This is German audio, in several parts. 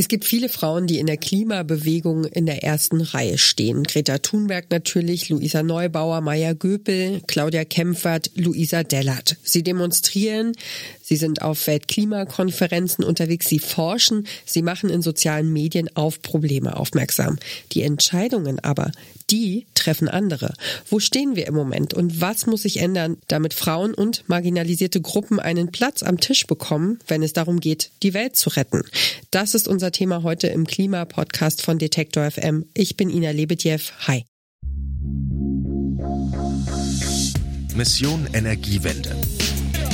Es gibt viele Frauen, die in der Klimabewegung in der ersten Reihe stehen. Greta Thunberg natürlich, Luisa Neubauer, Maya Göpel, Claudia Kempfert, Luisa Dellert. Sie demonstrieren, sie sind auf Weltklimakonferenzen unterwegs, sie forschen, sie machen in sozialen Medien auf Probleme aufmerksam. Die Entscheidungen aber, die treffen andere. Wo stehen wir im Moment und was muss sich ändern, damit Frauen und marginalisierte Gruppen einen Platz am Tisch bekommen, wenn es darum geht, die Welt zu retten? Das ist unser Thema heute im Klimapodcast von Detektor FM. Ich bin Ina Lebedjew. Hi. Mission Energiewende.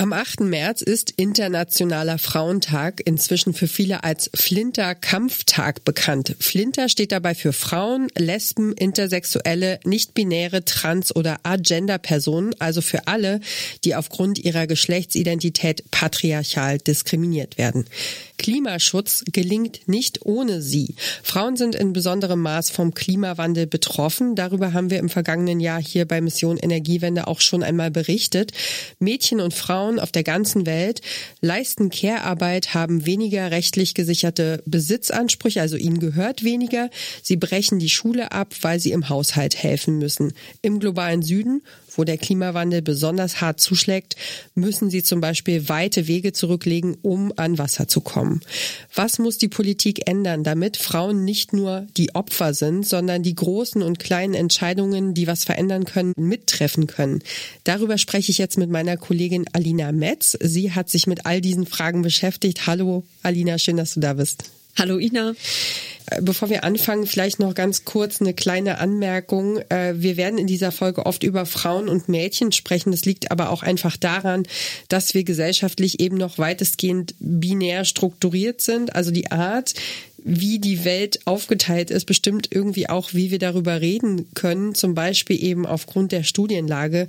Am 8. März ist Internationaler Frauentag, inzwischen für viele als Flinter-Kampftag bekannt. Flinter steht dabei für Frauen, Lesben, Intersexuelle, nicht-binäre, trans- oder agender-Personen, also für alle, die aufgrund ihrer Geschlechtsidentität patriarchal diskriminiert werden. Klimaschutz gelingt nicht ohne sie. Frauen sind in besonderem Maß vom Klimawandel betroffen. Darüber haben wir im vergangenen Jahr hier bei Mission Energiewende auch schon einmal berichtet. Mädchen und Frauen auf der ganzen Welt leisten Care-Arbeit, haben weniger rechtlich gesicherte Besitzansprüche, also ihnen gehört weniger. Sie brechen die Schule ab, weil sie im Haushalt helfen müssen. Im globalen Süden wo der Klimawandel besonders hart zuschlägt, müssen sie zum Beispiel weite Wege zurücklegen, um an Wasser zu kommen. Was muss die Politik ändern, damit Frauen nicht nur die Opfer sind, sondern die großen und kleinen Entscheidungen, die was verändern können, mittreffen können? Darüber spreche ich jetzt mit meiner Kollegin Alina Metz. Sie hat sich mit all diesen Fragen beschäftigt. Hallo Alina, schön, dass du da bist. Hallo Ina. Äh, bevor wir anfangen, vielleicht noch ganz kurz eine kleine Anmerkung. Äh, wir werden in dieser Folge oft über Frauen und Mädchen sprechen. Das liegt aber auch einfach daran, dass wir gesellschaftlich eben noch weitestgehend binär strukturiert sind. Also die Art, wie die Welt aufgeteilt ist, bestimmt irgendwie auch, wie wir darüber reden können, zum Beispiel eben aufgrund der Studienlage.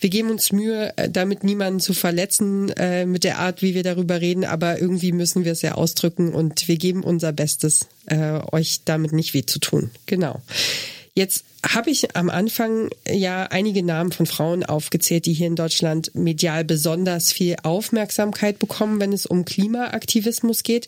Wir geben uns Mühe, äh, damit niemanden zu verletzen äh, mit der Art, wie wir darüber reden, aber irgendwie müssen wir es ja ausdrücken und wir geben unser Bestes, äh, euch damit nicht weh zu tun. Genau. Jetzt habe ich am Anfang ja einige Namen von Frauen aufgezählt, die hier in Deutschland medial besonders viel Aufmerksamkeit bekommen, wenn es um Klimaaktivismus geht.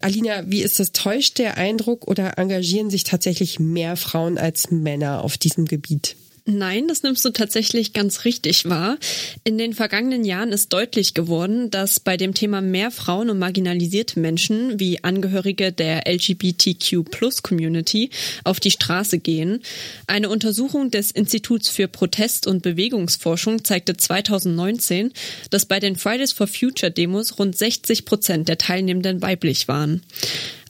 Alina, wie ist das? Täuscht der Eindruck oder engagieren sich tatsächlich mehr Frauen als Männer auf diesem Gebiet? Nein, das nimmst du tatsächlich ganz richtig wahr. In den vergangenen Jahren ist deutlich geworden, dass bei dem Thema mehr Frauen und marginalisierte Menschen wie Angehörige der LGBTQ-Plus-Community auf die Straße gehen. Eine Untersuchung des Instituts für Protest- und Bewegungsforschung zeigte 2019, dass bei den Fridays for Future Demos rund 60 Prozent der Teilnehmenden weiblich waren.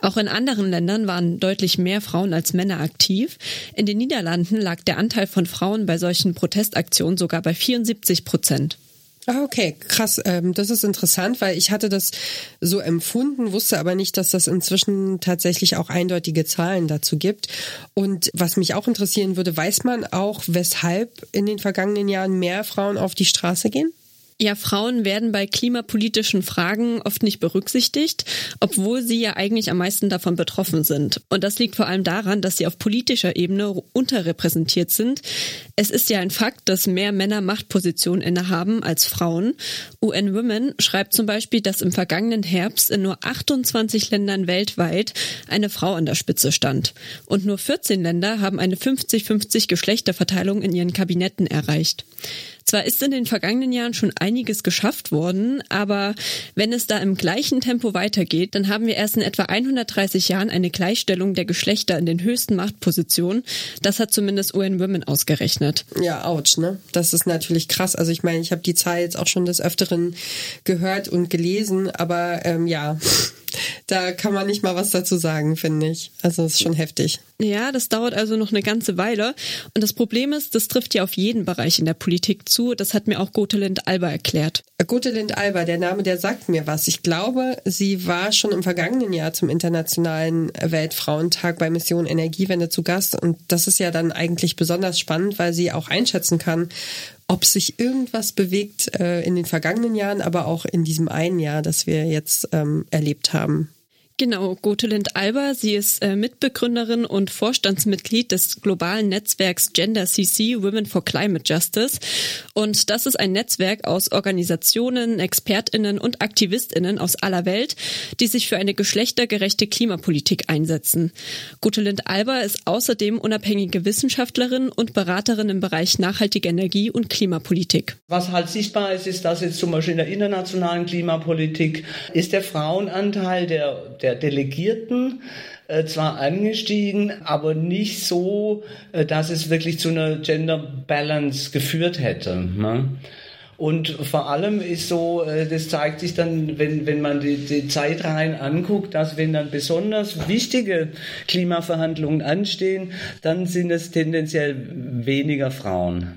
Auch in anderen Ländern waren deutlich mehr Frauen als Männer aktiv. In den Niederlanden lag der Anteil von Frauen bei solchen Protestaktionen sogar bei 74 Prozent. Ah, okay, krass. Ähm, das ist interessant, weil ich hatte das so empfunden, wusste aber nicht, dass das inzwischen tatsächlich auch eindeutige Zahlen dazu gibt. Und was mich auch interessieren würde, weiß man auch, weshalb in den vergangenen Jahren mehr Frauen auf die Straße gehen? Ja, Frauen werden bei klimapolitischen Fragen oft nicht berücksichtigt, obwohl sie ja eigentlich am meisten davon betroffen sind. Und das liegt vor allem daran, dass sie auf politischer Ebene unterrepräsentiert sind. Es ist ja ein Fakt, dass mehr Männer Machtpositionen innehaben als Frauen. UN Women schreibt zum Beispiel, dass im vergangenen Herbst in nur 28 Ländern weltweit eine Frau an der Spitze stand. Und nur 14 Länder haben eine 50-50 Geschlechterverteilung in ihren Kabinetten erreicht. Zwar ist in den vergangenen Jahren schon einiges geschafft worden, aber wenn es da im gleichen Tempo weitergeht, dann haben wir erst in etwa 130 Jahren eine Gleichstellung der Geschlechter in den höchsten Machtpositionen. Das hat zumindest UN Women ausgerechnet. Ja, ouch, ne? Das ist natürlich krass. Also ich meine, ich habe die Zahl jetzt auch schon des Öfteren gehört und gelesen, aber ähm, ja da kann man nicht mal was dazu sagen, finde ich. Also es ist schon heftig. Ja, das dauert also noch eine ganze Weile. Und das Problem ist, das trifft ja auf jeden Bereich in der Politik zu. Das hat mir auch Gotelind Alba erklärt. Gotelind Alba, der Name, der sagt mir was. Ich glaube, sie war schon im vergangenen Jahr zum Internationalen Weltfrauentag bei Mission Energiewende zu Gast. Und das ist ja dann eigentlich besonders spannend, weil sie auch einschätzen kann, ob sich irgendwas bewegt äh, in den vergangenen Jahren, aber auch in diesem einen Jahr, das wir jetzt ähm, erlebt haben. Genau, Gotelind Alba, sie ist äh, Mitbegründerin und Vorstandsmitglied des globalen Netzwerks Gender CC Women for Climate Justice. Und das ist ein Netzwerk aus Organisationen, Expertinnen und Aktivistinnen aus aller Welt, die sich für eine geschlechtergerechte Klimapolitik einsetzen. Gotelind Alba ist außerdem unabhängige Wissenschaftlerin und Beraterin im Bereich nachhaltige Energie und Klimapolitik. Was halt sichtbar ist, ist, dass jetzt zum Beispiel in der internationalen Klimapolitik ist der Frauenanteil der, der der Delegierten äh, zwar angestiegen, aber nicht so, äh, dass es wirklich zu einer Gender Balance geführt hätte. Ne? Und vor allem ist so, äh, das zeigt sich dann, wenn, wenn man die, die Zeitreihen anguckt, dass wenn dann besonders wichtige Klimaverhandlungen anstehen, dann sind es tendenziell weniger Frauen.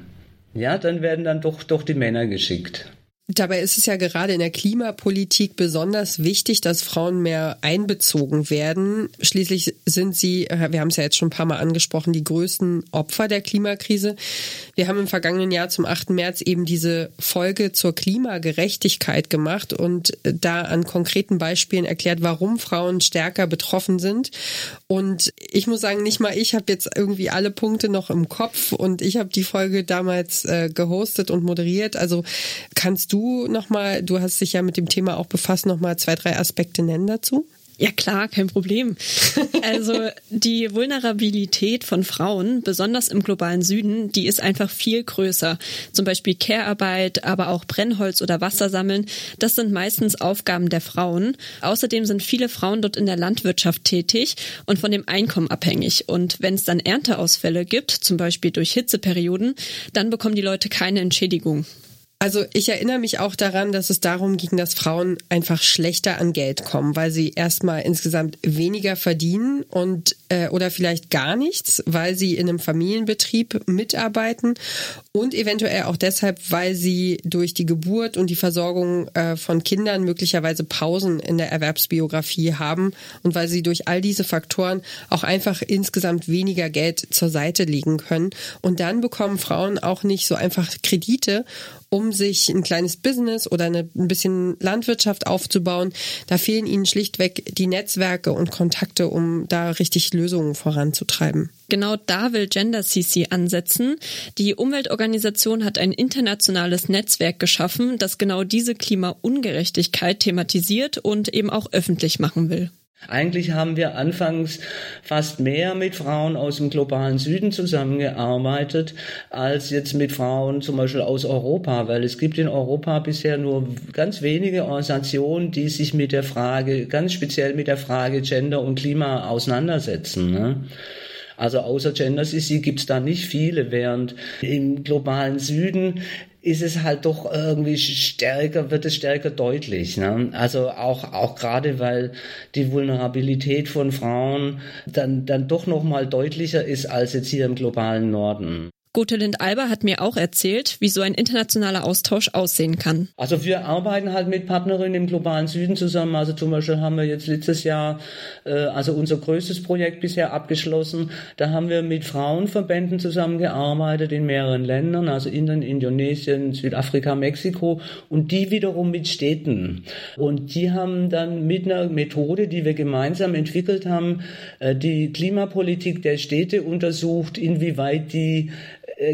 Ja, dann werden dann doch, doch die Männer geschickt. Dabei ist es ja gerade in der Klimapolitik besonders wichtig, dass Frauen mehr einbezogen werden. Schließlich sind sie, wir haben es ja jetzt schon ein paar Mal angesprochen, die größten Opfer der Klimakrise. Wir haben im vergangenen Jahr zum 8. März eben diese Folge zur Klimagerechtigkeit gemacht und da an konkreten Beispielen erklärt, warum Frauen stärker betroffen sind. Und ich muss sagen, nicht mal ich habe jetzt irgendwie alle Punkte noch im Kopf und ich habe die Folge damals äh, gehostet und moderiert. Also kannst du nochmal, du hast dich ja mit dem Thema auch befasst, nochmal zwei, drei Aspekte nennen dazu? Ja klar, kein Problem. Also die Vulnerabilität von Frauen, besonders im globalen Süden, die ist einfach viel größer. Zum Beispiel Care-Arbeit, aber auch Brennholz oder Wasser sammeln, das sind meistens Aufgaben der Frauen. Außerdem sind viele Frauen dort in der Landwirtschaft tätig und von dem Einkommen abhängig. Und wenn es dann Ernteausfälle gibt, zum Beispiel durch Hitzeperioden, dann bekommen die Leute keine Entschädigung. Also ich erinnere mich auch daran, dass es darum ging, dass Frauen einfach schlechter an Geld kommen, weil sie erstmal insgesamt weniger verdienen und äh, oder vielleicht gar nichts, weil sie in einem Familienbetrieb mitarbeiten und eventuell auch deshalb, weil sie durch die Geburt und die Versorgung äh, von Kindern möglicherweise Pausen in der Erwerbsbiografie haben und weil sie durch all diese Faktoren auch einfach insgesamt weniger Geld zur Seite legen können. Und dann bekommen Frauen auch nicht so einfach Kredite um sich ein kleines Business oder eine, ein bisschen Landwirtschaft aufzubauen. Da fehlen ihnen schlichtweg die Netzwerke und Kontakte, um da richtig Lösungen voranzutreiben. Genau da will Gender CC ansetzen. Die Umweltorganisation hat ein internationales Netzwerk geschaffen, das genau diese Klimaungerechtigkeit thematisiert und eben auch öffentlich machen will. Eigentlich haben wir anfangs fast mehr mit Frauen aus dem globalen Süden zusammengearbeitet, als jetzt mit Frauen zum Beispiel aus Europa, weil es gibt in Europa bisher nur ganz wenige Organisationen, die sich mit der Frage, ganz speziell mit der Frage Gender und Klima auseinandersetzen. Ne? Also außer Gender CC gibt's da nicht viele, während im globalen Süden ist es halt doch irgendwie stärker, wird es stärker deutlich. Ne? Also auch, auch gerade, weil die Vulnerabilität von Frauen dann, dann doch nochmal deutlicher ist als jetzt hier im globalen Norden. Gotelind Alba hat mir auch erzählt, wie so ein internationaler Austausch aussehen kann. Also wir arbeiten halt mit Partnerinnen im globalen Süden zusammen. Also zum Beispiel haben wir jetzt letztes Jahr äh, also unser größtes Projekt bisher abgeschlossen. Da haben wir mit Frauenverbänden zusammengearbeitet in mehreren Ländern, also Indien, Indonesien, Südafrika, Mexiko und die wiederum mit Städten. Und die haben dann mit einer Methode, die wir gemeinsam entwickelt haben, äh, die Klimapolitik der Städte untersucht, inwieweit die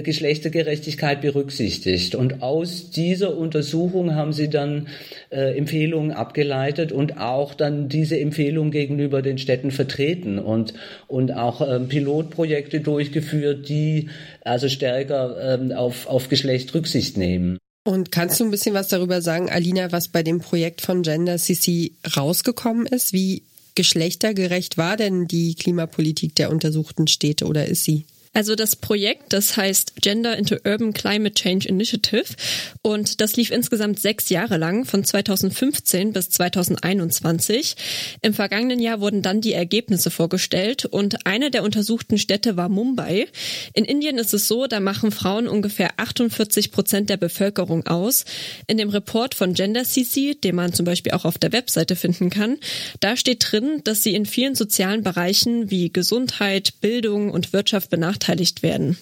Geschlechtergerechtigkeit berücksichtigt. Und aus dieser Untersuchung haben sie dann äh, Empfehlungen abgeleitet und auch dann diese Empfehlungen gegenüber den Städten vertreten und, und auch ähm, Pilotprojekte durchgeführt, die also stärker ähm, auf, auf Geschlecht Rücksicht nehmen. Und kannst du ein bisschen was darüber sagen, Alina, was bei dem Projekt von Gender CC rausgekommen ist? Wie geschlechtergerecht war denn die Klimapolitik der untersuchten Städte oder ist sie? Also das Projekt, das heißt Gender into Urban Climate Change Initiative und das lief insgesamt sechs Jahre lang, von 2015 bis 2021. Im vergangenen Jahr wurden dann die Ergebnisse vorgestellt und eine der untersuchten Städte war Mumbai. In Indien ist es so, da machen Frauen ungefähr 48 Prozent der Bevölkerung aus. In dem Report von Gender CC, den man zum Beispiel auch auf der Webseite finden kann, da steht drin, dass sie in vielen sozialen Bereichen wie Gesundheit, Bildung und Wirtschaft benachteiligt benachteiligt werden.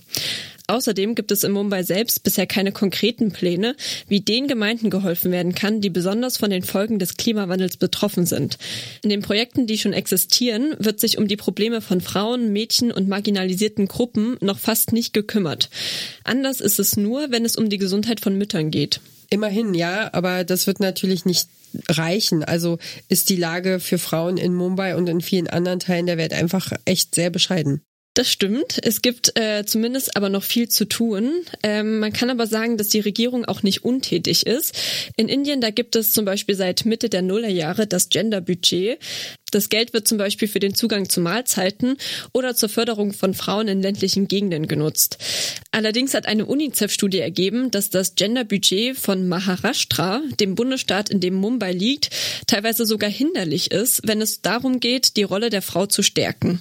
Außerdem gibt es in Mumbai selbst bisher keine konkreten Pläne, wie den Gemeinden geholfen werden kann, die besonders von den Folgen des Klimawandels betroffen sind. In den Projekten, die schon existieren, wird sich um die Probleme von Frauen, Mädchen und marginalisierten Gruppen noch fast nicht gekümmert. Anders ist es nur, wenn es um die Gesundheit von Müttern geht. Immerhin, ja, aber das wird natürlich nicht reichen. Also ist die Lage für Frauen in Mumbai und in vielen anderen Teilen der Welt einfach echt sehr bescheiden. Das stimmt. Es gibt äh, zumindest aber noch viel zu tun. Ähm, man kann aber sagen, dass die Regierung auch nicht untätig ist. In Indien, da gibt es zum Beispiel seit Mitte der Nullerjahre das Gender-Budget. Das Geld wird zum Beispiel für den Zugang zu Mahlzeiten oder zur Förderung von Frauen in ländlichen Gegenden genutzt. Allerdings hat eine UNICEF-Studie ergeben, dass das Gender-Budget von Maharashtra, dem Bundesstaat, in dem Mumbai liegt, teilweise sogar hinderlich ist, wenn es darum geht, die Rolle der Frau zu stärken.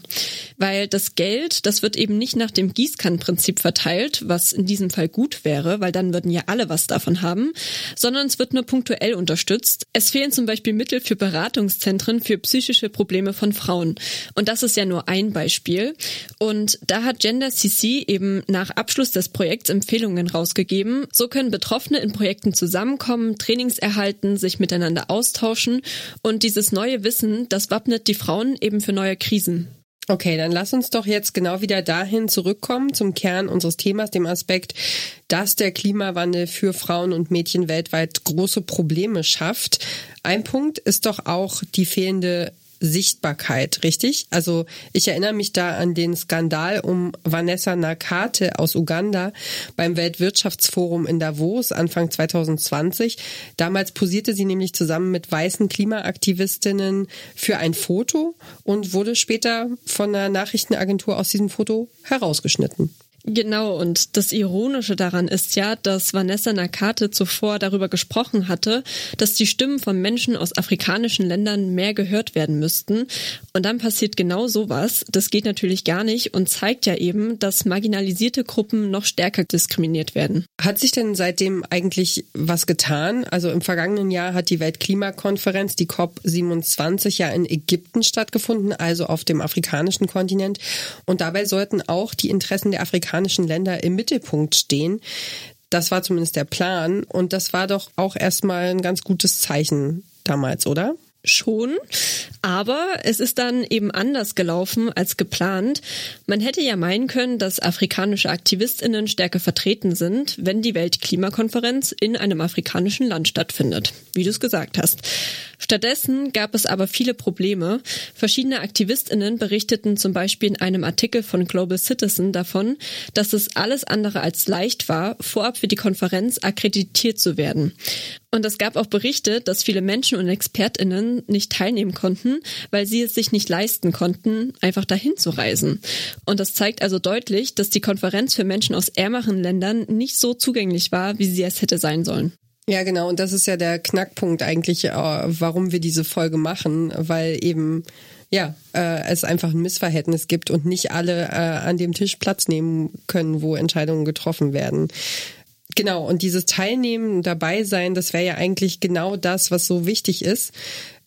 Weil das Geld, das wird eben nicht nach dem Gießkannenprinzip verteilt, was in diesem Fall gut wäre, weil dann würden ja alle was davon haben, sondern es wird nur punktuell unterstützt. Es fehlen zum Beispiel Mittel für Beratungszentren für psychische psychische Probleme von Frauen. Und das ist ja nur ein Beispiel. Und da hat Gender CC eben nach Abschluss des Projekts Empfehlungen rausgegeben. So können Betroffene in Projekten zusammenkommen, Trainings erhalten, sich miteinander austauschen. Und dieses neue Wissen, das wappnet die Frauen eben für neue Krisen. Okay, dann lass uns doch jetzt genau wieder dahin zurückkommen zum Kern unseres Themas, dem Aspekt, dass der Klimawandel für Frauen und Mädchen weltweit große Probleme schafft. Ein Punkt ist doch auch die fehlende Sichtbarkeit, richtig? Also ich erinnere mich da an den Skandal um Vanessa Nakate aus Uganda beim Weltwirtschaftsforum in Davos Anfang 2020. Damals posierte sie nämlich zusammen mit weißen Klimaaktivistinnen für ein Foto und wurde später von einer Nachrichtenagentur aus diesem Foto herausgeschnitten. Genau, und das Ironische daran ist ja, dass Vanessa Nakate zuvor darüber gesprochen hatte, dass die Stimmen von Menschen aus afrikanischen Ländern mehr gehört werden müssten. Und dann passiert genau sowas. Das geht natürlich gar nicht und zeigt ja eben, dass marginalisierte Gruppen noch stärker diskriminiert werden. Hat sich denn seitdem eigentlich was getan? Also im vergangenen Jahr hat die Weltklimakonferenz, die COP27, ja in Ägypten stattgefunden, also auf dem afrikanischen Kontinent. Und dabei sollten auch die Interessen der Afrikaner afrikanischen Länder im Mittelpunkt stehen. Das war zumindest der Plan und das war doch auch erstmal ein ganz gutes Zeichen damals, oder? Schon, aber es ist dann eben anders gelaufen als geplant. Man hätte ja meinen können, dass afrikanische Aktivistinnen stärker vertreten sind, wenn die Weltklimakonferenz in einem afrikanischen Land stattfindet, wie du es gesagt hast. Stattdessen gab es aber viele Probleme. Verschiedene Aktivistinnen berichteten zum Beispiel in einem Artikel von Global Citizen davon, dass es alles andere als leicht war, vorab für die Konferenz akkreditiert zu werden. Und es gab auch Berichte, dass viele Menschen und Expertinnen nicht teilnehmen konnten, weil sie es sich nicht leisten konnten, einfach dahin zu reisen. Und das zeigt also deutlich, dass die Konferenz für Menschen aus ärmeren Ländern nicht so zugänglich war, wie sie es hätte sein sollen. Ja, genau. Und das ist ja der Knackpunkt eigentlich, äh, warum wir diese Folge machen, weil eben ja, äh, es einfach ein Missverhältnis gibt und nicht alle äh, an dem Tisch Platz nehmen können, wo Entscheidungen getroffen werden. Genau, und dieses Teilnehmen, dabei sein, das wäre ja eigentlich genau das, was so wichtig ist.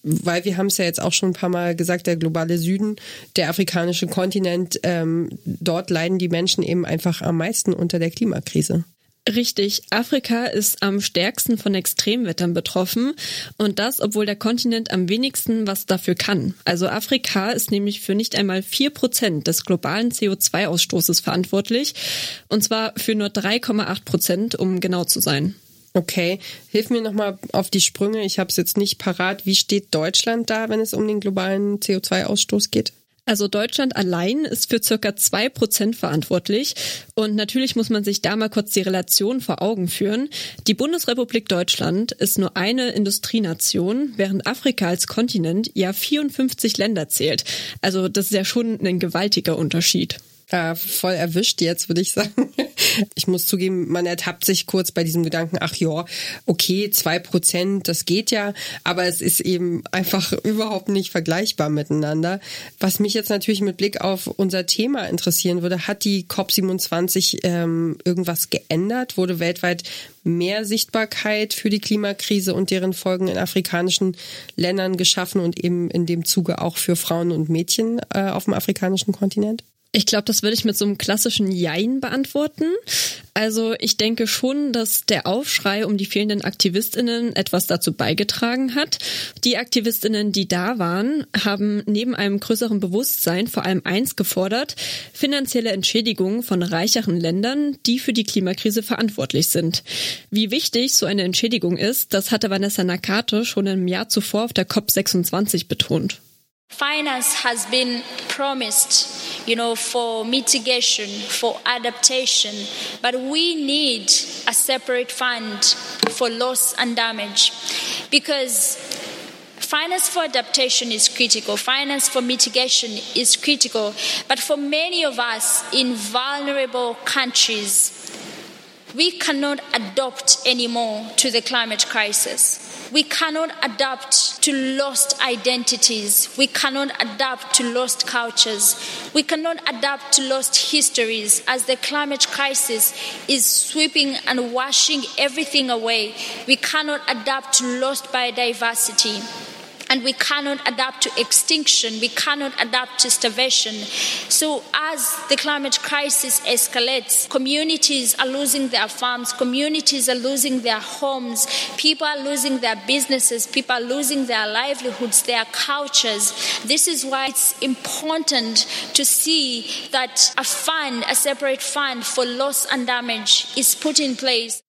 Weil wir haben es ja jetzt auch schon ein paar Mal gesagt, der globale Süden, der afrikanische Kontinent, ähm, dort leiden die Menschen eben einfach am meisten unter der Klimakrise. Richtig, Afrika ist am stärksten von Extremwettern betroffen und das, obwohl der Kontinent am wenigsten was dafür kann. Also Afrika ist nämlich für nicht einmal vier Prozent des globalen CO2-Ausstoßes verantwortlich und zwar für nur 3,8 Prozent, um genau zu sein. Okay, hilf mir nochmal auf die Sprünge. Ich habe es jetzt nicht parat. Wie steht Deutschland da, wenn es um den globalen CO2-Ausstoß geht? Also Deutschland allein ist für circa zwei Prozent verantwortlich. Und natürlich muss man sich da mal kurz die Relation vor Augen führen. Die Bundesrepublik Deutschland ist nur eine Industrienation, während Afrika als Kontinent ja 54 Länder zählt. Also das ist ja schon ein gewaltiger Unterschied. Äh, voll erwischt jetzt, würde ich sagen. Ich muss zugeben, man ertappt sich kurz bei diesem Gedanken, ach ja, okay, zwei Prozent, das geht ja, aber es ist eben einfach überhaupt nicht vergleichbar miteinander. Was mich jetzt natürlich mit Blick auf unser Thema interessieren würde, hat die COP27 ähm, irgendwas geändert? Wurde weltweit mehr Sichtbarkeit für die Klimakrise und deren Folgen in afrikanischen Ländern geschaffen und eben in dem Zuge auch für Frauen und Mädchen äh, auf dem afrikanischen Kontinent? Ich glaube, das würde ich mit so einem klassischen Jein beantworten. Also ich denke schon, dass der Aufschrei um die fehlenden Aktivistinnen etwas dazu beigetragen hat. Die Aktivistinnen, die da waren, haben neben einem größeren Bewusstsein vor allem eins gefordert, finanzielle Entschädigungen von reicheren Ländern, die für die Klimakrise verantwortlich sind. Wie wichtig so eine Entschädigung ist, das hatte Vanessa Nakate schon im Jahr zuvor auf der COP26 betont. Finance has been promised, you know, for mitigation, for adaptation, but we need a separate fund for loss and damage because finance for adaptation is critical, finance for mitigation is critical, but for many of us in vulnerable countries, we cannot adapt anymore to the climate crisis. We cannot adapt to lost identities. We cannot adapt to lost cultures. We cannot adapt to lost histories as the climate crisis is sweeping and washing everything away. We cannot adapt to lost biodiversity and we cannot adapt to extinction, we cannot adapt to starvation. So, as the climate crisis escalates, communities are losing their farms, communities are losing their homes, people are losing their businesses, people are losing their livelihoods, their cultures. This is why it's important to see that a fund, a separate fund for loss and damage, is put in place.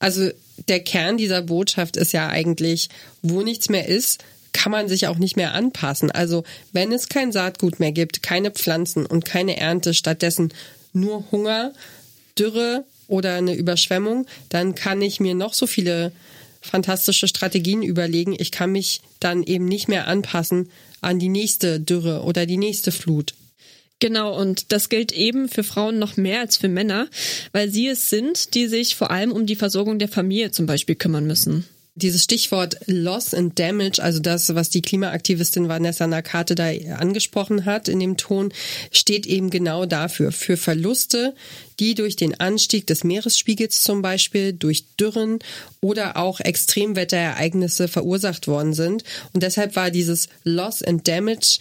Also der Kern dieser Botschaft ist ja eigentlich, wo nichts mehr ist, kann man sich auch nicht mehr anpassen. Also wenn es kein Saatgut mehr gibt, keine Pflanzen und keine Ernte, stattdessen nur Hunger, Dürre oder eine Überschwemmung, dann kann ich mir noch so viele fantastische Strategien überlegen. Ich kann mich dann eben nicht mehr anpassen an die nächste Dürre oder die nächste Flut. Genau, und das gilt eben für Frauen noch mehr als für Männer, weil sie es sind, die sich vor allem um die Versorgung der Familie zum Beispiel kümmern müssen dieses Stichwort Loss and Damage, also das, was die Klimaaktivistin Vanessa Nakate da angesprochen hat in dem Ton, steht eben genau dafür, für Verluste, die durch den Anstieg des Meeresspiegels zum Beispiel, durch Dürren oder auch Extremwetterereignisse verursacht worden sind. Und deshalb war dieses Loss and Damage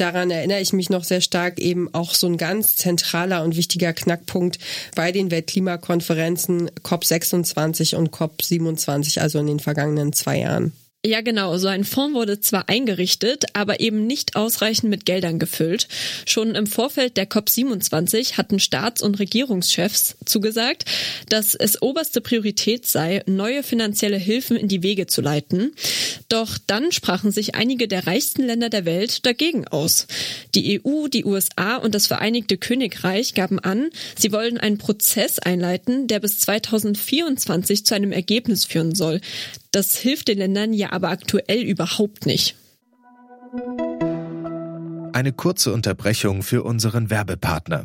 daran erinnere ich mich noch sehr stark, eben auch so ein ganz zentraler und wichtiger Knackpunkt bei den Weltklimakonferenzen COP26 und COP27, also in den vergangenen zwei Jahren. Ja, genau. So ein Fonds wurde zwar eingerichtet, aber eben nicht ausreichend mit Geldern gefüllt. Schon im Vorfeld der COP27 hatten Staats- und Regierungschefs zugesagt, dass es oberste Priorität sei, neue finanzielle Hilfen in die Wege zu leiten. Doch dann sprachen sich einige der reichsten Länder der Welt dagegen aus. Die EU, die USA und das Vereinigte Königreich gaben an, sie wollen einen Prozess einleiten, der bis 2024 zu einem Ergebnis führen soll. Das hilft den Ländern ja aber aktuell überhaupt nicht. Eine kurze Unterbrechung für unseren Werbepartner.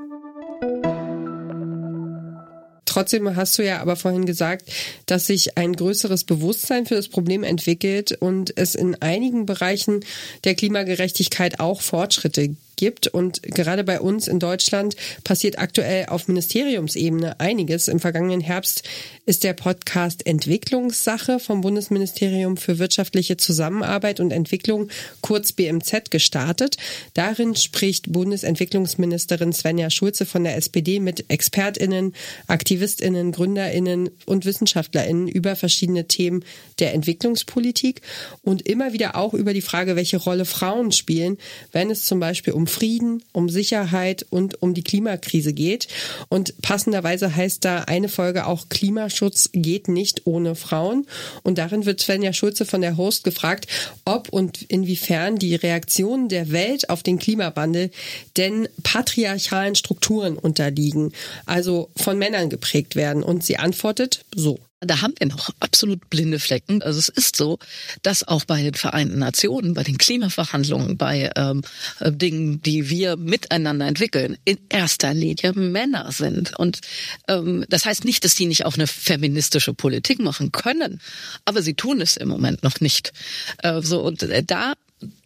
Trotzdem hast du ja aber vorhin gesagt, dass sich ein größeres Bewusstsein für das Problem entwickelt und es in einigen Bereichen der Klimagerechtigkeit auch Fortschritte gibt. Und gerade bei uns in Deutschland passiert aktuell auf Ministeriumsebene einiges. Im vergangenen Herbst ist der Podcast Entwicklungssache vom Bundesministerium für wirtschaftliche Zusammenarbeit und Entwicklung, kurz BMZ, gestartet. Darin spricht Bundesentwicklungsministerin Svenja Schulze von der SPD mit ExpertInnen, AktivistInnen, GründerInnen und WissenschaftlerInnen über verschiedene Themen der Entwicklungspolitik und immer wieder auch über die Frage, welche Rolle Frauen spielen, wenn es zum Beispiel um Frieden, um Sicherheit und um die Klimakrise geht. Und passenderweise heißt da eine Folge auch Klimaschutz geht nicht ohne Frauen. Und darin wird Svenja Schulze von der Host gefragt, ob und inwiefern die Reaktionen der Welt auf den Klimawandel denn patriarchalen Strukturen unterliegen, also von Männern geprägt werden. Und sie antwortet so. Da haben wir noch absolut blinde Flecken. Also es ist so, dass auch bei den Vereinten Nationen, bei den Klimaverhandlungen, bei ähm, äh, Dingen, die wir miteinander entwickeln, in erster Linie Männer sind. Und ähm, das heißt nicht, dass die nicht auch eine feministische Politik machen können, aber sie tun es im Moment noch nicht. Äh, so und äh, da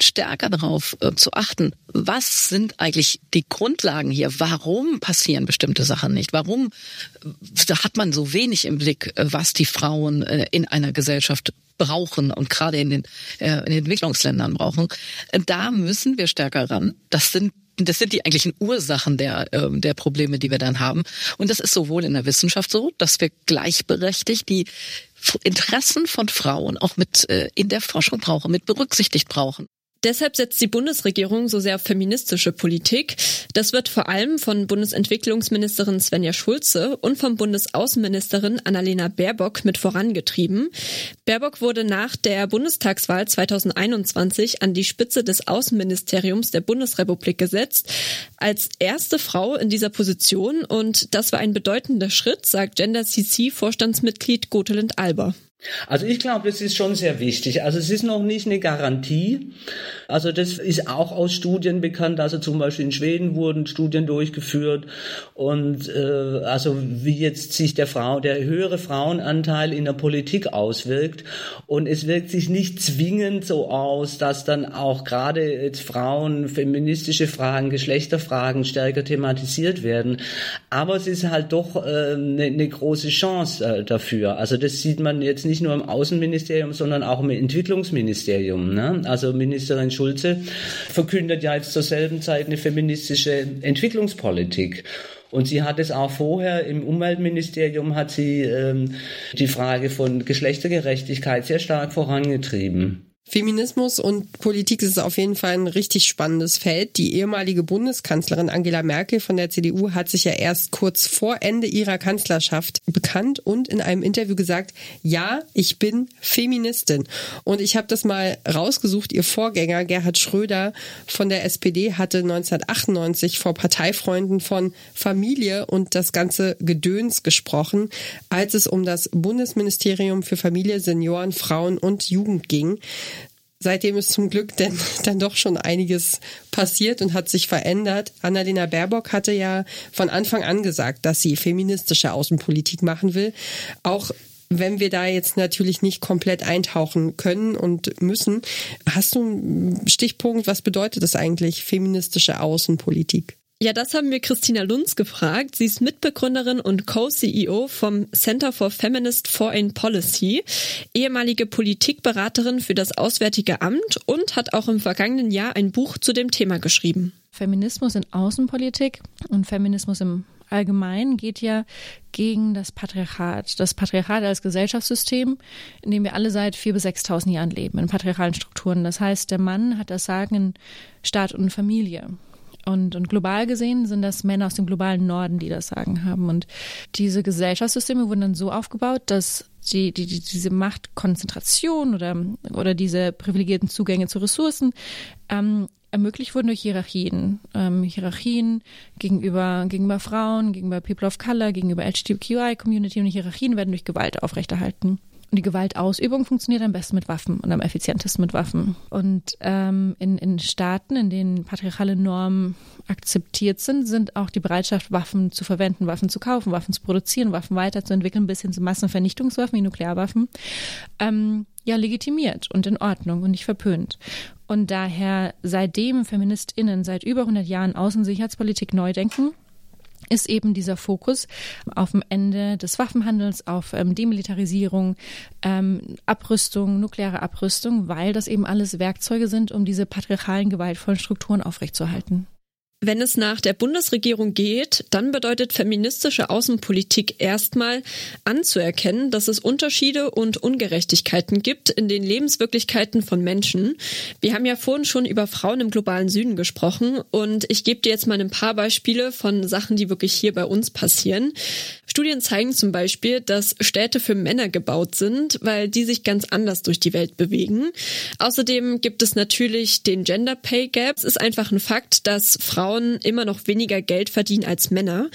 stärker darauf äh, zu achten, was sind eigentlich die Grundlagen hier? Warum passieren bestimmte Sachen nicht? Warum äh, hat man so wenig im Blick, äh, was die Frauen äh, in einer Gesellschaft brauchen und gerade in den, äh, in den Entwicklungsländern brauchen? Äh, da müssen wir stärker ran. Das sind das sind die eigentlichen Ursachen der, äh, der Probleme, die wir dann haben. Und das ist sowohl in der Wissenschaft so, dass wir gleichberechtigt die Interessen von Frauen auch mit äh, in der Forschung brauchen, mit berücksichtigt brauchen. Deshalb setzt die Bundesregierung so sehr auf feministische Politik. Das wird vor allem von Bundesentwicklungsministerin Svenja Schulze und von Bundesaußenministerin Annalena Baerbock mit vorangetrieben. Baerbock wurde nach der Bundestagswahl 2021 an die Spitze des Außenministeriums der Bundesrepublik gesetzt, als erste Frau in dieser Position und das war ein bedeutender Schritt, sagt Gender CC Vorstandsmitglied Gotelind Alber. Also ich glaube, das ist schon sehr wichtig. Also es ist noch nicht eine Garantie. Also das ist auch aus Studien bekannt. Also zum Beispiel in Schweden wurden Studien durchgeführt und äh, also wie jetzt sich der Frau, der höhere Frauenanteil in der Politik auswirkt. Und es wirkt sich nicht zwingend so aus, dass dann auch gerade jetzt Frauen, feministische Fragen, Geschlechterfragen stärker thematisiert werden. Aber es ist halt doch äh, eine, eine große Chance äh, dafür. Also das sieht man jetzt nicht nur im Außenministerium, sondern auch im Entwicklungsministerium. Ne? Also Ministerin Schulze verkündet ja jetzt zur selben Zeit eine feministische Entwicklungspolitik. Und sie hat es auch vorher im Umweltministerium hat sie ähm, die Frage von Geschlechtergerechtigkeit sehr stark vorangetrieben. Feminismus und Politik ist auf jeden Fall ein richtig spannendes Feld. Die ehemalige Bundeskanzlerin Angela Merkel von der CDU hat sich ja erst kurz vor Ende ihrer Kanzlerschaft bekannt und in einem Interview gesagt, ja, ich bin Feministin. Und ich habe das mal rausgesucht. Ihr Vorgänger Gerhard Schröder von der SPD hatte 1998 vor Parteifreunden von Familie und das ganze Gedöns gesprochen, als es um das Bundesministerium für Familie, Senioren, Frauen und Jugend ging seitdem ist zum Glück denn dann doch schon einiges passiert und hat sich verändert. Annalena Baerbock hatte ja von Anfang an gesagt, dass sie feministische Außenpolitik machen will. Auch wenn wir da jetzt natürlich nicht komplett eintauchen können und müssen, hast du einen Stichpunkt, was bedeutet das eigentlich, feministische Außenpolitik? Ja, das haben wir Christina Lunz gefragt. Sie ist Mitbegründerin und Co-CEO vom Center for Feminist Foreign Policy, ehemalige Politikberaterin für das Auswärtige Amt und hat auch im vergangenen Jahr ein Buch zu dem Thema geschrieben. Feminismus in Außenpolitik und Feminismus im Allgemeinen geht ja gegen das Patriarchat. Das Patriarchat als Gesellschaftssystem, in dem wir alle seit vier bis 6.000 Jahren leben, in patriarchalen Strukturen. Das heißt, der Mann hat das Sagen in Staat und Familie. Und, und global gesehen sind das Männer aus dem globalen Norden, die das Sagen haben. Und diese Gesellschaftssysteme wurden dann so aufgebaut, dass die, die, die, diese Machtkonzentration oder, oder diese privilegierten Zugänge zu Ressourcen ähm, ermöglicht wurden durch Hierarchien. Ähm, Hierarchien gegenüber, gegenüber Frauen, gegenüber People of Color, gegenüber LGBTQI-Community und Hierarchien werden durch Gewalt aufrechterhalten. Und die Gewaltausübung funktioniert am besten mit Waffen und am effizientesten mit Waffen. Und ähm, in, in Staaten, in denen patriarchale Normen akzeptiert sind, sind auch die Bereitschaft, Waffen zu verwenden, Waffen zu kaufen, Waffen zu produzieren, Waffen weiterzuentwickeln, bis hin zu Massenvernichtungswaffen wie Nuklearwaffen, ähm, ja legitimiert und in Ordnung und nicht verpönt. Und daher seitdem FeministInnen seit über 100 Jahren Außensicherheitspolitik neu denken, ist eben dieser Fokus auf dem Ende des Waffenhandels, auf ähm, Demilitarisierung, ähm, Abrüstung, nukleare Abrüstung, weil das eben alles Werkzeuge sind, um diese patriarchalen, gewaltvollen Strukturen aufrechtzuerhalten. Wenn es nach der Bundesregierung geht, dann bedeutet feministische Außenpolitik erstmal anzuerkennen, dass es Unterschiede und Ungerechtigkeiten gibt in den Lebenswirklichkeiten von Menschen. Wir haben ja vorhin schon über Frauen im globalen Süden gesprochen und ich gebe dir jetzt mal ein paar Beispiele von Sachen, die wirklich hier bei uns passieren. Studien zeigen zum Beispiel, dass Städte für Männer gebaut sind, weil die sich ganz anders durch die Welt bewegen. Außerdem gibt es natürlich den Gender Pay Gap. Es ist einfach ein Fakt, dass Frauen Frauen immer noch weniger Geld verdienen als Männer.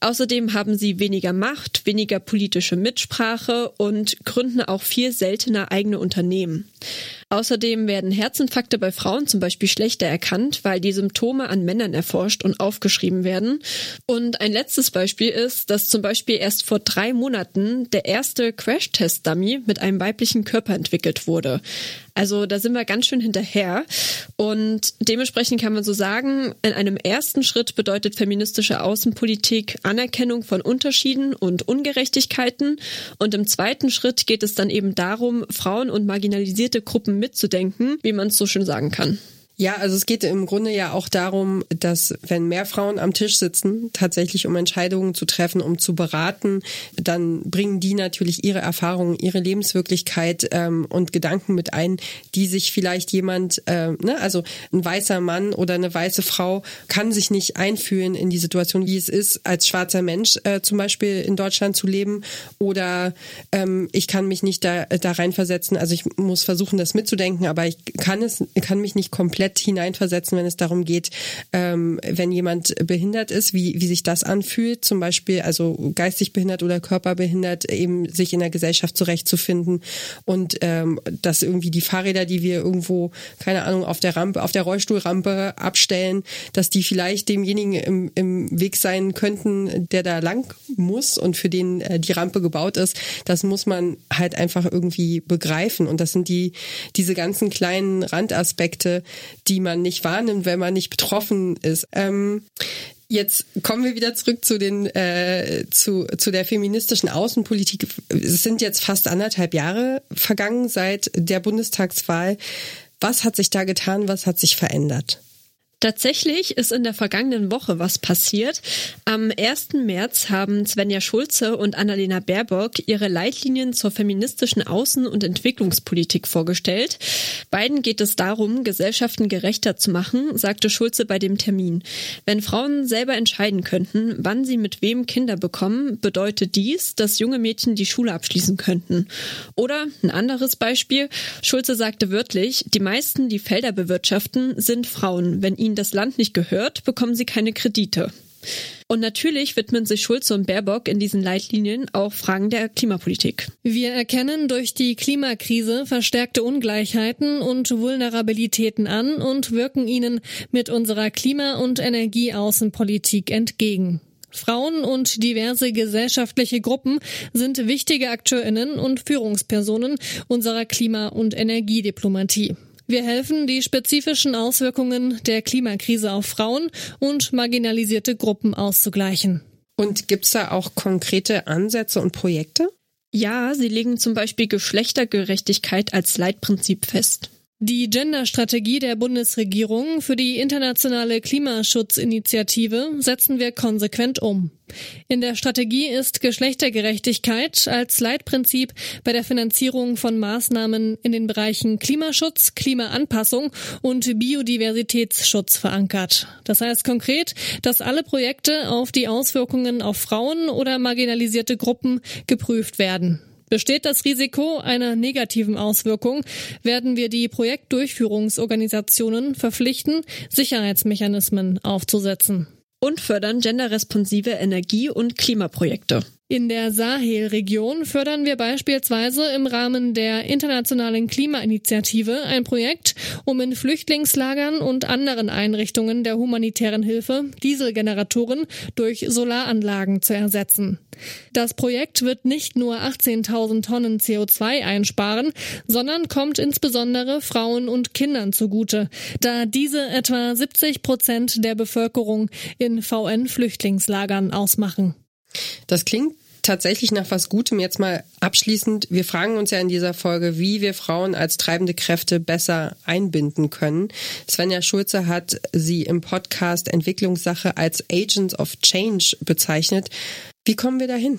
Außerdem haben sie weniger Macht, weniger politische Mitsprache und gründen auch viel seltener eigene Unternehmen. Außerdem werden Herzinfarkte bei Frauen zum Beispiel schlechter erkannt, weil die Symptome an Männern erforscht und aufgeschrieben werden. Und ein letztes Beispiel ist, dass zum Beispiel erst vor drei Monaten der erste Crash-Test-Dummy mit einem weiblichen Körper entwickelt wurde. Also da sind wir ganz schön hinterher. Und dementsprechend kann man so sagen, in einem ersten Schritt bedeutet feministische Außenpolitik Anerkennung von Unterschieden und Ungerechtigkeiten. Und im zweiten Schritt geht es dann eben darum, Frauen und marginalisierte Gruppen mitzudenken, wie man es so schön sagen kann. Ja, also es geht im Grunde ja auch darum, dass wenn mehr Frauen am Tisch sitzen, tatsächlich um Entscheidungen zu treffen, um zu beraten, dann bringen die natürlich ihre Erfahrungen, ihre Lebenswirklichkeit ähm, und Gedanken mit ein, die sich vielleicht jemand, äh, ne, also ein weißer Mann oder eine weiße Frau kann sich nicht einfühlen in die Situation, wie es ist, als schwarzer Mensch äh, zum Beispiel in Deutschland zu leben oder ähm, ich kann mich nicht da, da reinversetzen. Also ich muss versuchen, das mitzudenken, aber ich kann es, kann mich nicht komplett komplett hineinversetzen, wenn es darum geht, ähm, wenn jemand behindert ist, wie, wie sich das anfühlt, zum Beispiel, also geistig behindert oder körperbehindert, eben sich in der Gesellschaft zurechtzufinden und ähm, dass irgendwie die Fahrräder, die wir irgendwo, keine Ahnung, auf der Rampe, auf der Rollstuhlrampe abstellen, dass die vielleicht demjenigen im, im Weg sein könnten, der da lang muss und für den äh, die Rampe gebaut ist. Das muss man halt einfach irgendwie begreifen. Und das sind die, diese ganzen kleinen Randaspekte, die man nicht wahrnimmt, wenn man nicht betroffen ist. Ähm, Jetzt kommen wir wieder zurück zu den äh, zu zu der feministischen Außenpolitik. Es sind jetzt fast anderthalb Jahre vergangen seit der Bundestagswahl. Was hat sich da getan? Was hat sich verändert? Tatsächlich ist in der vergangenen Woche was passiert. Am 1. März haben Svenja Schulze und Annalena Baerbock ihre Leitlinien zur feministischen Außen- und Entwicklungspolitik vorgestellt. Beiden geht es darum, Gesellschaften gerechter zu machen, sagte Schulze bei dem Termin. Wenn Frauen selber entscheiden könnten, wann sie mit wem Kinder bekommen, bedeutet dies, dass junge Mädchen die Schule abschließen könnten. Oder ein anderes Beispiel. Schulze sagte wörtlich, die meisten, die Felder bewirtschaften, sind Frauen. Wenn ihnen ihnen das Land nicht gehört, bekommen sie keine Kredite. Und natürlich widmen sich Schulze und Baerbock in diesen Leitlinien auch Fragen der Klimapolitik. Wir erkennen durch die Klimakrise verstärkte Ungleichheiten und Vulnerabilitäten an und wirken ihnen mit unserer Klima- und Energieaußenpolitik entgegen. Frauen und diverse gesellschaftliche Gruppen sind wichtige Akteurinnen und Führungspersonen unserer Klima- und Energiediplomatie. Wir helfen, die spezifischen Auswirkungen der Klimakrise auf Frauen und marginalisierte Gruppen auszugleichen. Und gibt es da auch konkrete Ansätze und Projekte? Ja, sie legen zum Beispiel Geschlechtergerechtigkeit als Leitprinzip fest. Die Gender-Strategie der Bundesregierung für die internationale Klimaschutzinitiative setzen wir konsequent um. In der Strategie ist Geschlechtergerechtigkeit als Leitprinzip bei der Finanzierung von Maßnahmen in den Bereichen Klimaschutz, Klimaanpassung und Biodiversitätsschutz verankert. Das heißt konkret, dass alle Projekte auf die Auswirkungen auf Frauen oder marginalisierte Gruppen geprüft werden. Besteht das Risiko einer negativen Auswirkung, werden wir die Projektdurchführungsorganisationen verpflichten, Sicherheitsmechanismen aufzusetzen. Und fördern genderresponsive Energie- und Klimaprojekte. In der Sahelregion fördern wir beispielsweise im Rahmen der internationalen Klimainitiative ein Projekt, um in Flüchtlingslagern und anderen Einrichtungen der humanitären Hilfe Dieselgeneratoren durch Solaranlagen zu ersetzen. Das Projekt wird nicht nur 18.000 Tonnen CO2 einsparen, sondern kommt insbesondere Frauen und Kindern zugute, da diese etwa 70 Prozent der Bevölkerung in VN-Flüchtlingslagern ausmachen. Das klingt tatsächlich nach was Gutem. Jetzt mal abschließend. Wir fragen uns ja in dieser Folge, wie wir Frauen als treibende Kräfte besser einbinden können. Svenja Schulze hat sie im Podcast Entwicklungssache als Agents of Change bezeichnet. Wie kommen wir dahin?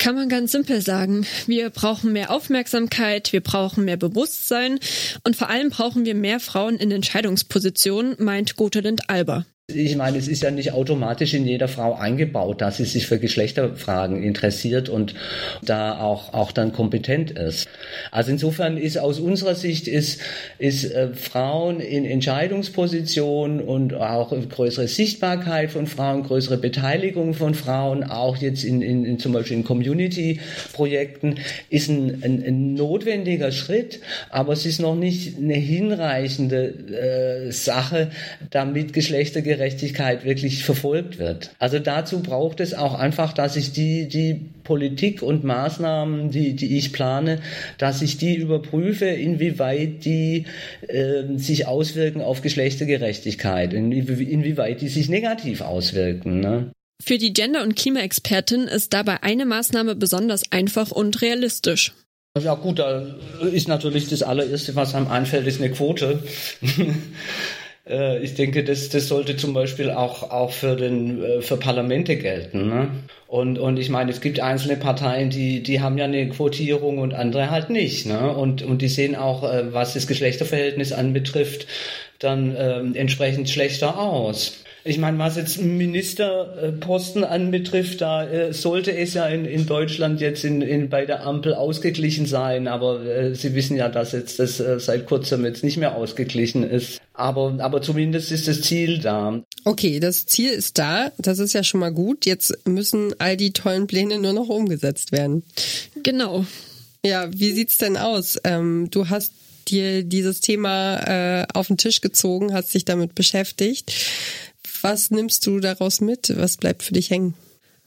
Kann man ganz simpel sagen. Wir brauchen mehr Aufmerksamkeit, wir brauchen mehr Bewusstsein und vor allem brauchen wir mehr Frauen in Entscheidungspositionen, meint Gotelind Alber. Ich meine, es ist ja nicht automatisch in jeder Frau eingebaut, dass sie sich für Geschlechterfragen interessiert und da auch, auch dann kompetent ist. Also insofern ist aus unserer Sicht ist, ist äh, Frauen in Entscheidungspositionen und auch größere Sichtbarkeit von Frauen, größere Beteiligung von Frauen, auch jetzt in, in, in zum Beispiel in Community-Projekten, ist ein, ein, ein, notwendiger Schritt, aber es ist noch nicht eine hinreichende äh, Sache, damit Geschlechtergerechtigkeit Gerechtigkeit wirklich verfolgt wird. Also dazu braucht es auch einfach, dass ich die, die Politik und Maßnahmen, die, die ich plane, dass ich die überprüfe, inwieweit die äh, sich auswirken auf Geschlechtergerechtigkeit, inwieweit die sich negativ auswirken. Ne? Für die Gender- und Klimaexpertin ist dabei eine Maßnahme besonders einfach und realistisch. Ja gut, da ist natürlich das allererste, was einem einfällt, ist eine Quote. Äh, ich denke, das, das sollte zum Beispiel auch, auch für, den, äh, für Parlamente gelten. Ne? Und, und ich meine, es gibt einzelne Parteien, die, die haben ja eine Quotierung und andere halt nicht. Ne? Und, und die sehen auch, äh, was das Geschlechterverhältnis anbetrifft, dann ähm, entsprechend schlechter aus. Ich meine, was jetzt Ministerposten anbetrifft, da äh, sollte es ja in, in Deutschland jetzt in, in, bei der Ampel ausgeglichen sein, aber äh, Sie wissen ja, dass jetzt das äh, seit kurzem jetzt nicht mehr ausgeglichen ist. Aber, aber zumindest ist das Ziel da. Okay, das Ziel ist da. Das ist ja schon mal gut. Jetzt müssen all die tollen Pläne nur noch umgesetzt werden. Genau. Ja, wie sieht's denn aus? Ähm, du hast dir dieses Thema äh, auf den Tisch gezogen, hast dich damit beschäftigt. Was nimmst du daraus mit? Was bleibt für dich hängen?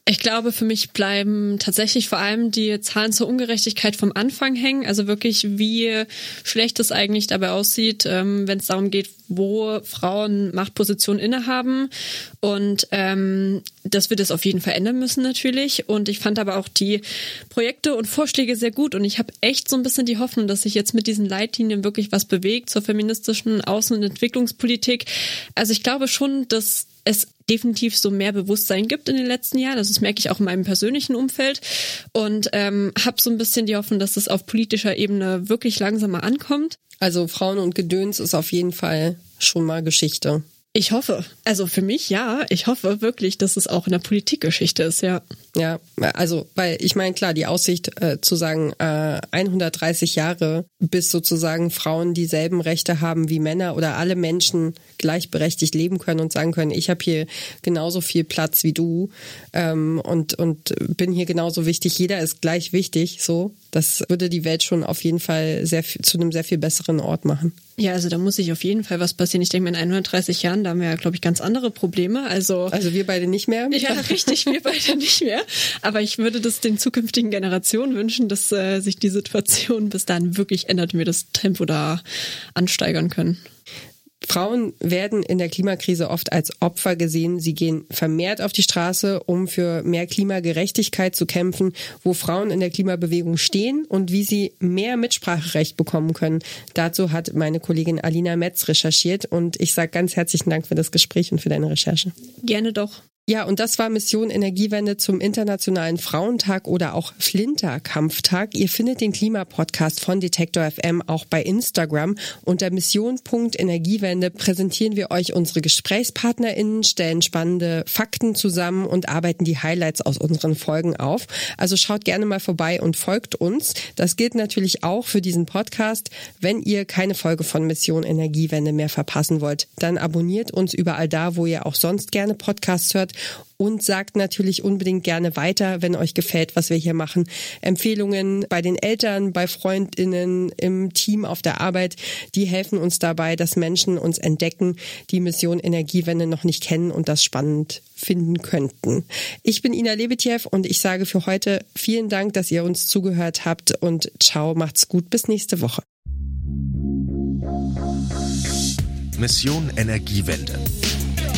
Ich glaube, für mich bleiben tatsächlich vor allem die Zahlen zur Ungerechtigkeit vom Anfang hängen. Also wirklich, wie schlecht es eigentlich dabei aussieht, ähm, wenn es darum geht, wo Frauen Machtpositionen innehaben. Und ähm, dass wir das auf jeden Fall ändern müssen natürlich. Und ich fand aber auch die Projekte und Vorschläge sehr gut. Und ich habe echt so ein bisschen die Hoffnung, dass sich jetzt mit diesen Leitlinien wirklich was bewegt zur feministischen Außen- und Entwicklungspolitik. Also ich glaube schon, dass es definitiv so mehr Bewusstsein gibt in den letzten Jahren. Das merke ich auch in meinem persönlichen Umfeld und ähm, habe so ein bisschen die Hoffnung, dass es auf politischer Ebene wirklich langsamer ankommt. Also Frauen und Gedöns ist auf jeden Fall schon mal Geschichte. Ich hoffe. Also für mich ja. Ich hoffe wirklich, dass es auch in der Politikgeschichte ist, ja. Ja, also, weil ich meine, klar, die Aussicht äh, zu sagen, äh, 130 Jahre, bis sozusagen Frauen dieselben Rechte haben wie Männer oder alle Menschen gleichberechtigt leben können und sagen können, ich habe hier genauso viel Platz wie du ähm, und, und bin hier genauso wichtig. Jeder ist gleich wichtig, so. Das würde die Welt schon auf jeden Fall sehr zu einem sehr viel besseren Ort machen. Ja, also da muss sich auf jeden Fall was passieren. Ich denke, in 130 Jahren, da haben wir ja, glaube ich, ganz andere Probleme. Also, also wir beide nicht mehr? Ja, richtig, wir beide nicht mehr. Aber ich würde das den zukünftigen Generationen wünschen, dass äh, sich die Situation bis dahin wirklich ändert und wir das Tempo da ansteigern können. Frauen werden in der Klimakrise oft als Opfer gesehen. Sie gehen vermehrt auf die Straße, um für mehr Klimagerechtigkeit zu kämpfen, wo Frauen in der Klimabewegung stehen und wie sie mehr Mitspracherecht bekommen können. Dazu hat meine Kollegin Alina Metz recherchiert und ich sage ganz herzlichen Dank für das Gespräch und für deine Recherche. Gerne doch. Ja, und das war Mission Energiewende zum Internationalen Frauentag oder auch Flinterkampftag. Ihr findet den Klimapodcast von Detektor FM auch bei Instagram. Unter Mission.energiewende präsentieren wir euch unsere GesprächspartnerInnen, stellen spannende Fakten zusammen und arbeiten die Highlights aus unseren Folgen auf. Also schaut gerne mal vorbei und folgt uns. Das gilt natürlich auch für diesen Podcast. Wenn ihr keine Folge von Mission Energiewende mehr verpassen wollt, dann abonniert uns überall da, wo ihr auch sonst gerne Podcasts hört und sagt natürlich unbedingt gerne weiter, wenn euch gefällt, was wir hier machen. Empfehlungen bei den Eltern, bei Freundinnen, im Team auf der Arbeit, die helfen uns dabei, dass Menschen uns entdecken, die Mission Energiewende noch nicht kennen und das spannend finden könnten. Ich bin Ina Lebetjew und ich sage für heute vielen Dank, dass ihr uns zugehört habt und ciao, macht's gut, bis nächste Woche. Mission Energiewende